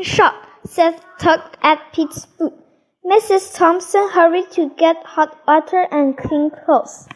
tin shop, Seth tugged at Pete's boot. Mrs. Thompson hurried to get hot water and clean clothes.